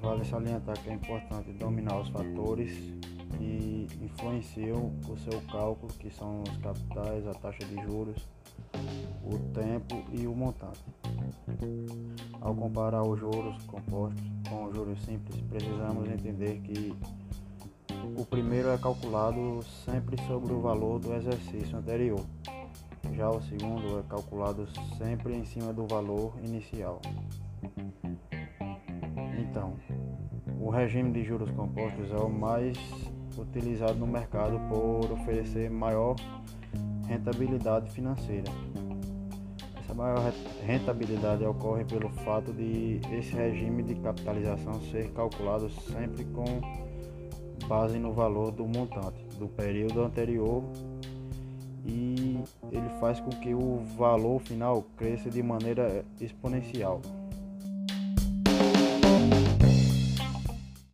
vale salientar que é importante dominar os fatores que influenciam o seu cálculo, que são os capitais, a taxa de juros, o tempo e o montante. Ao comparar os juros compostos com os juros simples, precisamos entender que o primeiro é calculado sempre sobre o valor do exercício anterior. Já o segundo é calculado sempre em cima do valor inicial. Então, o regime de juros compostos é o mais utilizado no mercado por oferecer maior rentabilidade financeira. Essa maior rentabilidade ocorre pelo fato de esse regime de capitalização ser calculado sempre com base no valor do montante do período anterior e ele faz com que o valor final cresça de maneira exponencial.